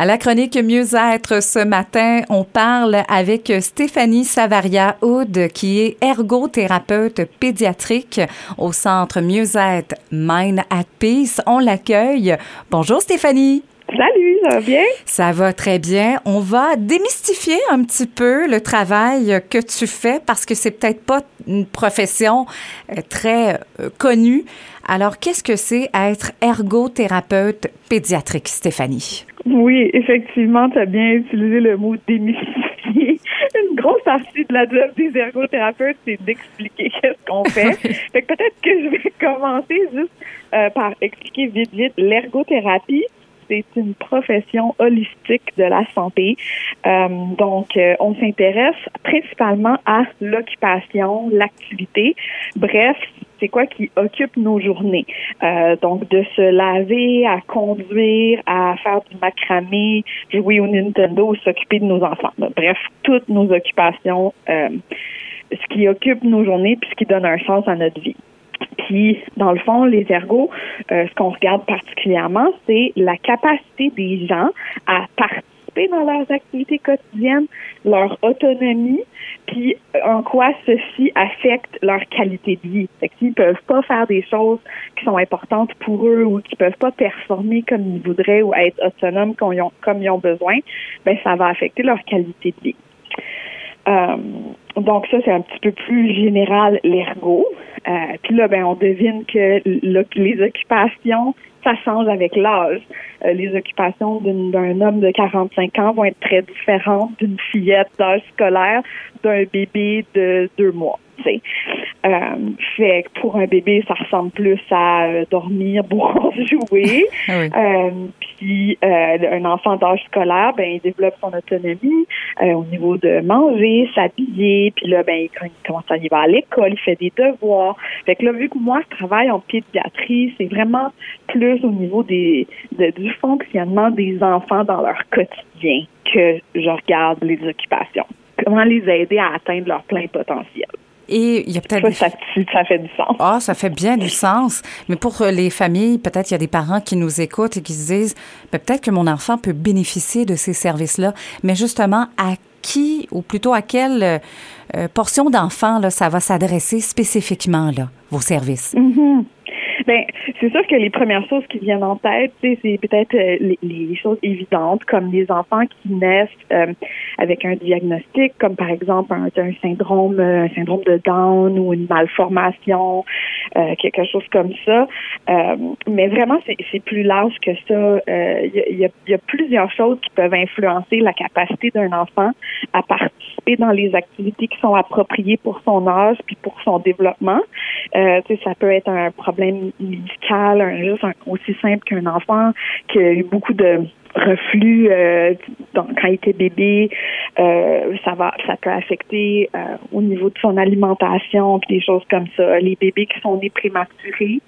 À la chronique Mieux-être ce matin, on parle avec Stéphanie Savaria-Houd, qui est ergothérapeute pédiatrique au centre Mieux-être Mind at Peace. On l'accueille. Bonjour Stéphanie. Salut, ça va bien? Ça va très bien. On va démystifier un petit peu le travail que tu fais parce que c'est peut-être pas une profession euh, très euh, connue. Alors, qu'est-ce que c'est être ergothérapeute pédiatrique, Stéphanie? Oui, effectivement, tu as bien utilisé le mot démystifier. Une grosse partie de la job des ergothérapeutes, c'est d'expliquer qu'est-ce qu'on fait. fait que peut-être que je vais commencer juste euh, par expliquer vite, vite l'ergothérapie c'est une profession holistique de la santé. Euh, donc, euh, on s'intéresse principalement à l'occupation, l'activité. Bref, c'est quoi qui occupe nos journées? Euh, donc, de se laver, à conduire, à faire du macramé, jouer au Nintendo, s'occuper de nos enfants. Bref, toutes nos occupations, ce qui occupe nos journées puis ce qui donne un sens à notre vie. Puis, dans le fond, les ergots, euh, ce qu'on regarde particulièrement, c'est la capacité des gens à participer dans leurs activités quotidiennes, leur autonomie, puis en quoi ceci affecte leur qualité de vie. Fait qu'ils peuvent pas faire des choses qui sont importantes pour eux ou qui peuvent pas performer comme ils voudraient ou être autonomes comme ils ont, comme ils ont besoin, ben ça va affecter leur qualité de vie. Euh, donc ça, c'est un petit peu plus général l'ergo. Euh, puis là, ben, on devine que les occupations, ça change avec l'âge. Euh, les occupations d'un homme de 45 ans vont être très différentes d'une fillette d'âge scolaire, d'un bébé de deux mois. Euh, fait que pour un bébé, ça ressemble plus à dormir, boire, jouer. euh, puis euh, un enfant d'âge scolaire, ben il développe son autonomie euh, au niveau de manger, s'habiller. Puis là, ben il commence à aller à l'école, il fait des devoirs. Fait que là, vu que moi je travaille en pédiatrie, c'est vraiment plus au niveau des du fonctionnement des enfants dans leur quotidien que je regarde les occupations. Comment les aider à atteindre leur plein potentiel. Et il y a peut-être. Ça, ça, fait du sens. Ah, ça fait bien du sens. Mais pour euh, les familles, peut-être il y a des parents qui nous écoutent et qui se disent ben, peut-être que mon enfant peut bénéficier de ces services-là. Mais justement, à qui, ou plutôt à quelle euh, portion d'enfants ça va s'adresser spécifiquement, là, vos services? Mm-hmm. Ben, c'est sûr que les premières choses qui viennent en tête, c'est peut-être euh, les, choses évidentes, comme les enfants qui naissent euh, avec un diagnostic, comme par exemple un, un, syndrome, euh, un syndrome de Down ou une malformation, quelque chose comme ça. mais vraiment, c'est plus large que ça. Il y, a, y, a, plusieurs choses qui peuvent influencer la capacité d'un enfant à participer dans les activités qui sont appropriées pour son âge puis pour son développement. ça peut être un problème médical, un, juste aussi simple qu'un enfant qui a eu beaucoup de reflux euh, quand il était bébé, euh, ça va, ça peut affecter euh, au niveau de son alimentation puis des choses comme ça. Les bébés qui sont nés prématurés,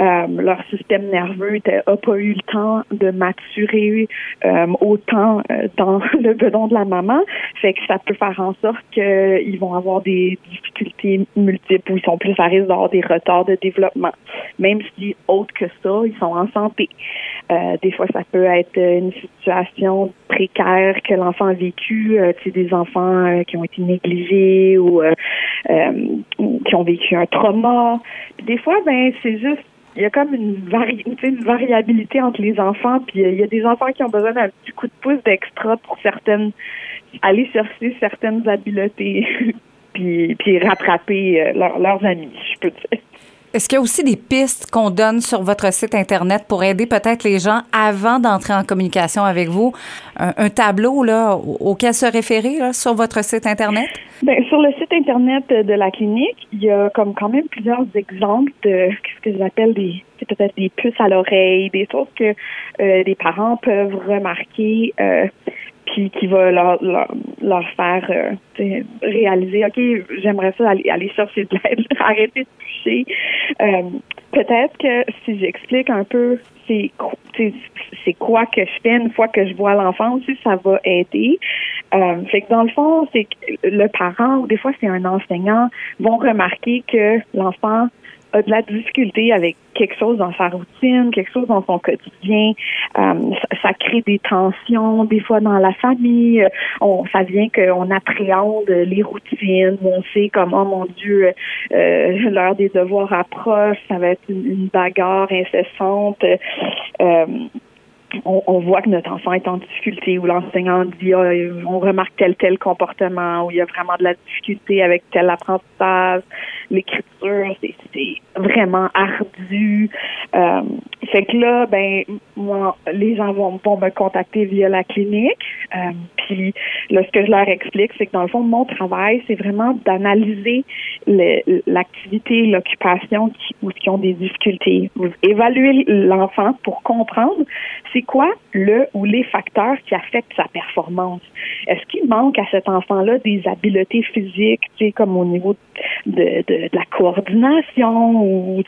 euh, leur système nerveux n'a pas eu le temps de maturer euh, autant dans le bedon de la maman, fait que ça peut faire en sorte qu'ils vont avoir des difficultés multiples ou ils sont plus à risque d'avoir des retards de développement. Même si autre que ça, ils sont en santé. des fois, ça peut être une situation précaire que l'enfant a vécu, euh, des enfants euh, qui ont été négligés ou euh, euh, qui ont vécu un trauma. des fois, ben c'est juste il y a comme une, une variabilité entre les enfants, puis il y a des enfants qui ont besoin d'un petit coup de pouce d'extra pour certaines aller chercher certaines habiletés puis, puis rattraper leurs amis, je peux dire. Est-ce qu'il y a aussi des pistes qu'on donne sur votre site Internet pour aider peut-être les gens avant d'entrer en communication avec vous? Un, tableau là, auquel se référer là, sur votre site Internet? Bien, sur le site Internet de la clinique, il y a comme quand même plusieurs exemples de ce que j'appelle des peut-être des puces à l'oreille, des choses que euh, les parents peuvent remarquer euh, qui, qui va leur, leur, faire euh, réaliser, OK, j'aimerais ça aller, aller chercher de l'aide, arrêter de toucher. Euh, peut-être que si j'explique un peu c'est c'est quoi que je fais une fois que je vois l'enfant aussi, ça va aider. Euh, fait que dans le fond, c'est que le parent ou des fois c'est un enseignant vont remarquer que l'enfant a de la difficulté avec quelque chose dans sa routine, quelque chose dans son quotidien, euh, ça, crée des tensions des fois dans la famille. On, ça vient qu'on appréhende les routines, on sait comme oh mon Dieu, euh, l'heure des devoirs approche, ça va être une, bagarre incessante. Euh, on, voit que notre enfant est en difficulté ou l'enseignant dit ah, on remarque tel tel comportement ou il y a vraiment de la difficulté avec tel apprentissage l'écriture c'est vraiment ardu. Euh, fait que là ben moi les gens vont, me contacter via la clinique. Euh, puis là ce que je leur explique c'est que dans le fond mon travail c'est vraiment d'analyser l'activité l'occupation ou qui ont des difficultés. Évaluer l'enfant pour comprendre c'est c'est quoi le ou les facteurs qui affectent sa performance? Est-ce qu'il manque à cet enfant-là des habiletés physiques, tu sais, comme au niveau de, la coordination ou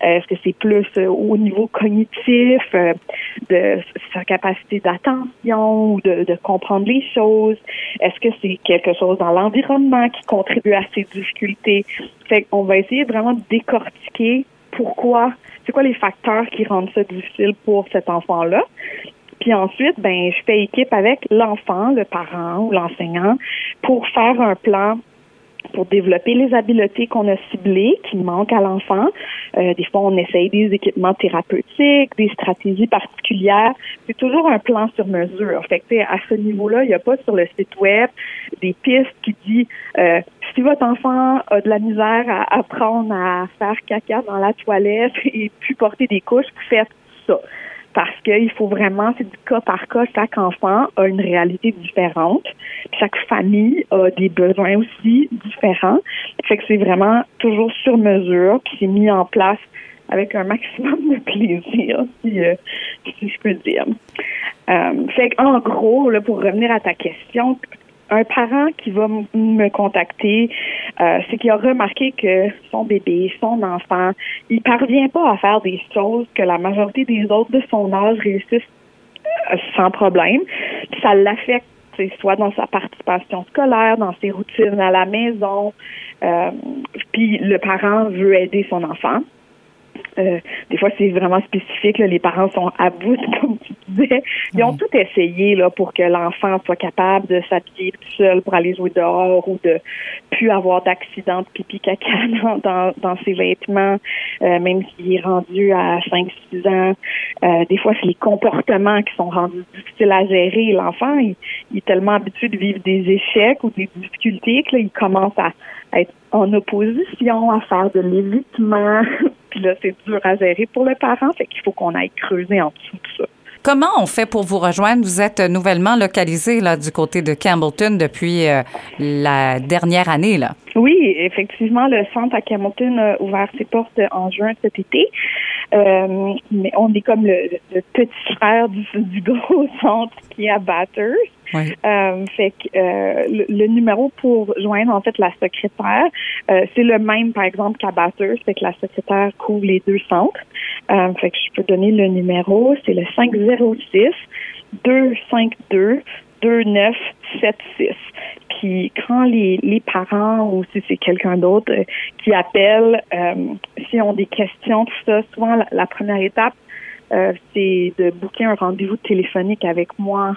est-ce que c'est plus euh, au niveau cognitif, euh, de sa capacité d'attention ou de, de comprendre les choses? Est-ce que c'est quelque chose dans l'environnement qui contribue à ces difficultés? Fait qu'on va essayer vraiment de décortiquer pourquoi c'est quoi les facteurs qui rendent ça difficile pour cet enfant-là. Puis ensuite, ben, je fais équipe avec l'enfant, le parent ou l'enseignant pour faire un plan pour développer les habiletés qu'on a ciblées, qui manquent à l'enfant. Euh, des fois, on essaye des équipements thérapeutiques, des stratégies particulières. C'est toujours un plan sur mesure. Fait que, à ce niveau-là, il n'y a pas sur le site web des pistes qui dit euh, si votre enfant a de la misère à apprendre à faire caca dans la toilette et puis porter des couches, faites ça parce qu'il faut vraiment, c'est du cas par cas, chaque enfant a une réalité différente, chaque famille a des besoins aussi différents. Fait que c'est vraiment toujours sur mesure, puis c'est mis en place avec un maximum de plaisir, si, euh, si je peux dire. Euh, fait en gros, là, pour revenir à ta question, un parent qui va me contacter, euh, c'est qu'il a remarqué que son bébé, son enfant, il parvient pas à faire des choses que la majorité des autres de son âge réussissent euh, sans problème. ça l'affecte soit dans sa participation scolaire, dans ses routines à la maison. Euh, puis le parent veut aider son enfant. Euh, des fois, c'est vraiment spécifique. Les parents sont à bout, comme tu disais. Ils ont tout essayé là, pour que l'enfant soit capable de s'habiller tout seul pour aller jouer dehors ou de plus avoir d'accident de pipi caca dans, dans, ses vêtements, euh, même s'il est rendu à 5-6 ans. Euh, des fois, c'est les comportements qui sont rendus difficiles à gérer. L'enfant, il, est tellement habitué de vivre des échecs ou des difficultés que là, il commence à être en opposition, à faire de l'évitement. Puis là, c'est dur à gérer pour le parent, fait qu'il faut qu'on aille creuser en dessous de ça. Comment on fait pour vous rejoindre? Vous êtes nouvellement localisé là, du côté de Campbellton depuis euh, la dernière année. Là. Oui, effectivement, le centre à Campbellton a ouvert ses portes en juin cet été. Euh, mais on est comme le, petit frère du, du, gros centre qui est à Batters. Euh, fait que euh, le, numéro pour joindre en fait la secrétaire, c'est le même par exemple qu'à Batters, fait que la secrétaire couvre les deux centres. fait que je peux donner le numéro, c'est le 506 252 2976. Puis quand les, les parents ou si c'est quelqu'un d'autre qui appelle, euh, ont des questions, tout ça, souvent la, première étape, c'est de booker un rendez-vous téléphonique avec moi.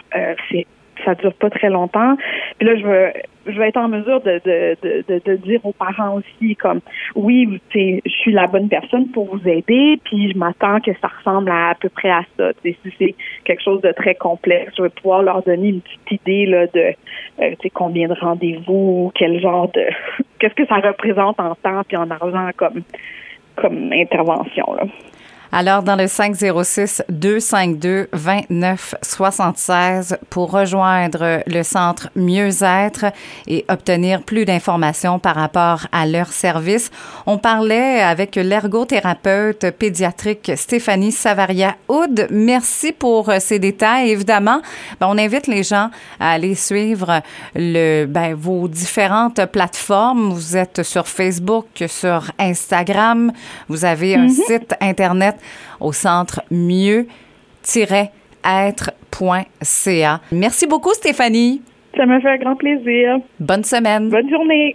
c'est ça dure pas très longtemps. Puis là, je veux, je vais être en mesure de, de, de, de, dire aux parents aussi, comme, oui, je suis la bonne personne pour vous aider, puis je m'attends que ça ressemble à, à peu près à ça. si c'est quelque chose de très complexe, je vais pouvoir leur donner une petite idée là, de euh, combien de rendez-vous, quel genre de... qu'est-ce que ça représente en temps puis en argent comme, comme intervention. Là. Alors, dans le 506-252-2976 pour rejoindre le centre Mieux-être et obtenir plus d'informations par rapport à leur service. On parlait avec l'ergothérapeute pédiatrique Stéphanie Savaria-Houd. Merci pour ces détails. Évidemment, ben, on invite les gens à aller suivre le, ben, vos différentes plateformes. Vous êtes sur Facebook, sur Instagram. Vous avez un mm-hmm. site Internet au centre mieux-être.ca. Merci beaucoup, Stéphanie. Ça m'a fait un grand plaisir. Bonne semaine. Bonne journée.